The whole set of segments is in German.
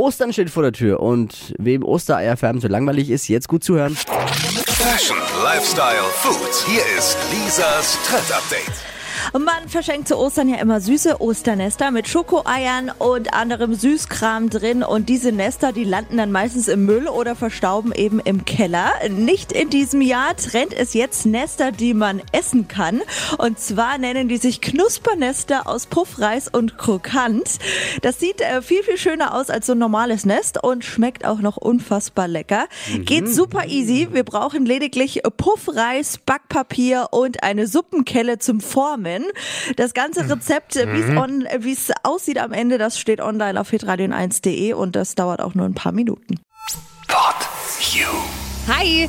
Ostern steht vor der Tür und wem Ostereierfärben so langweilig ist, jetzt gut zuhören. Fashion, Lifestyle, Food. Hier ist Lisas Trend Update. Man verschenkt zu Ostern ja immer süße Osternester mit Schokoeiern und anderem Süßkram drin. Und diese Nester, die landen dann meistens im Müll oder verstauben eben im Keller. Nicht in diesem Jahr trennt es jetzt Nester, die man essen kann. Und zwar nennen die sich Knuspernester aus Puffreis und Krokant. Das sieht äh, viel, viel schöner aus als so ein normales Nest und schmeckt auch noch unfassbar lecker. Geht super easy. Wir brauchen lediglich Puffreis, Backpapier und eine Suppenkelle zum Formen. Das ganze Rezept, äh, wie es on- äh, wie es aussieht am Ende, das steht online auf hitradion1.de und das dauert auch nur ein paar Minuten. Pod You. Hi,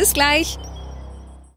Bis gleich.